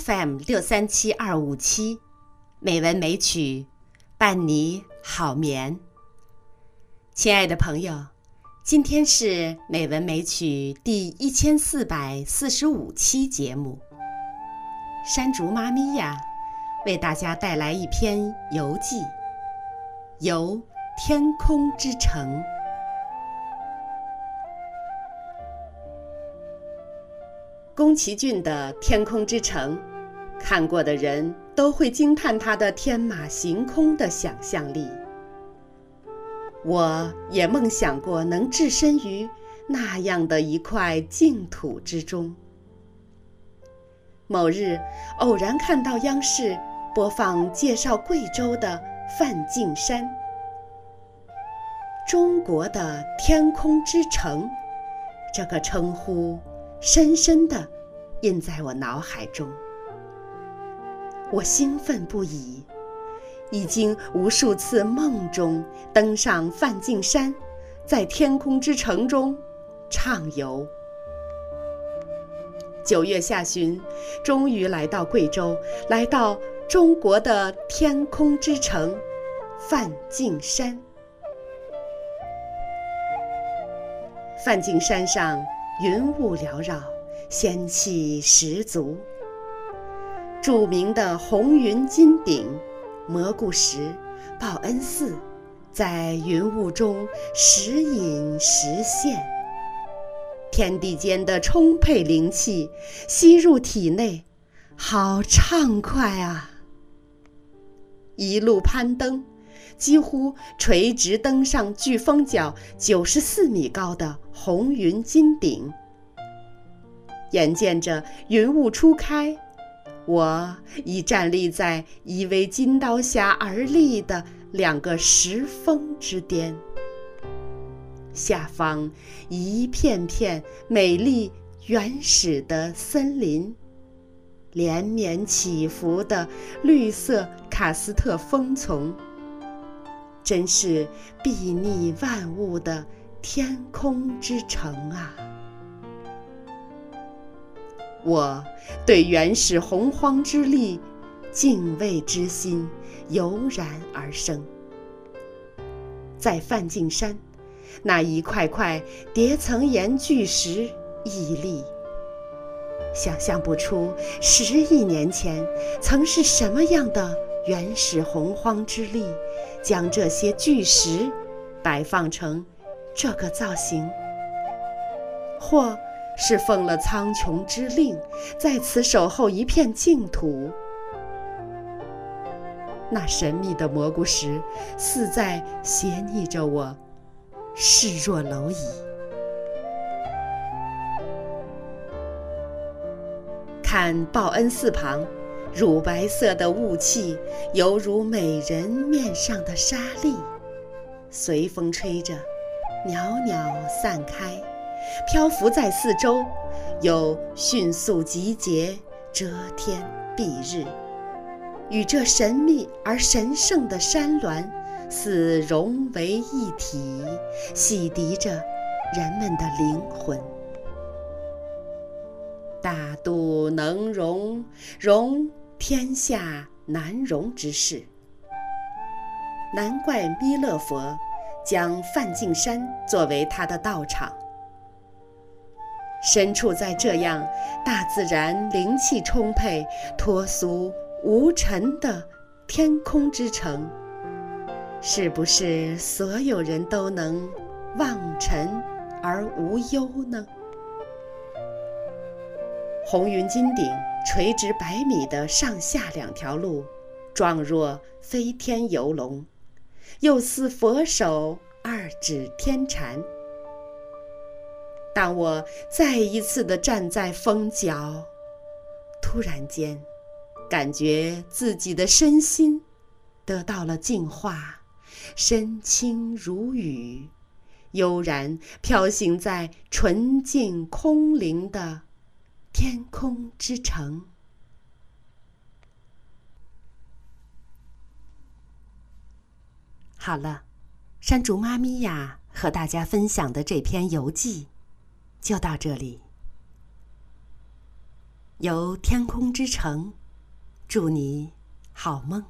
FM 六三七二五七，美文美曲伴你好眠。亲爱的朋友，今天是美文美曲第一千四百四十五期节目。山竹妈咪呀，为大家带来一篇游记，《游天空之城》。宫崎骏的《天空之城》，看过的人都会惊叹他的天马行空的想象力。我也梦想过能置身于那样的一块净土之中。某日，偶然看到央视播放介绍贵州的梵净山，中国的天空之城，这个称呼。深深地印在我脑海中，我兴奋不已，已经无数次梦中登上梵净山，在天空之城中畅游。九月下旬，终于来到贵州，来到中国的天空之城梵净山。梵净山上。云雾缭绕，仙气十足。著名的红云金顶、蘑菇石、报恩寺，在云雾中时隐时现。天地间的充沛灵气吸入体内，好畅快啊！一路攀登，几乎垂直登上距峰角九十四米高的红云金顶。眼见着云雾初开，我已站立在以为金刀峡而立的两个石峰之巅。下方一片片美丽原始的森林，连绵起伏的绿色喀斯特枫丛，真是睥睨万物的天空之城啊！我对原始洪荒之力敬畏之心油然而生。在梵净山，那一块块叠层岩巨石屹立，想象不出十亿年前曾是什么样的原始洪荒之力，将这些巨石摆放成这个造型，或。是奉了苍穹之令，在此守候一片净土。那神秘的蘑菇石，似在斜睨着我，视若蝼蚁。看报恩寺旁，乳白色的雾气，犹如美人面上的沙粒，随风吹着，袅袅散开。漂浮在四周，又迅速集结，遮天蔽日，与这神秘而神圣的山峦似融为一体，洗涤着人们的灵魂。大度能容，容天下难容之事。难怪弥勒佛将梵净山作为他的道场。身处在这样大自然灵气充沛、脱俗无尘的天空之城，是不是所有人都能望尘而无忧呢？红云金顶垂直百米的上下两条路，状若飞天游龙，又似佛手二指天禅。当我再一次的站在峰角，突然间，感觉自己的身心得到了净化，身轻如羽，悠然飘行在纯净空灵的天空之城。好了，山竹妈咪呀，和大家分享的这篇游记。就到这里。由天空之城，祝你好梦。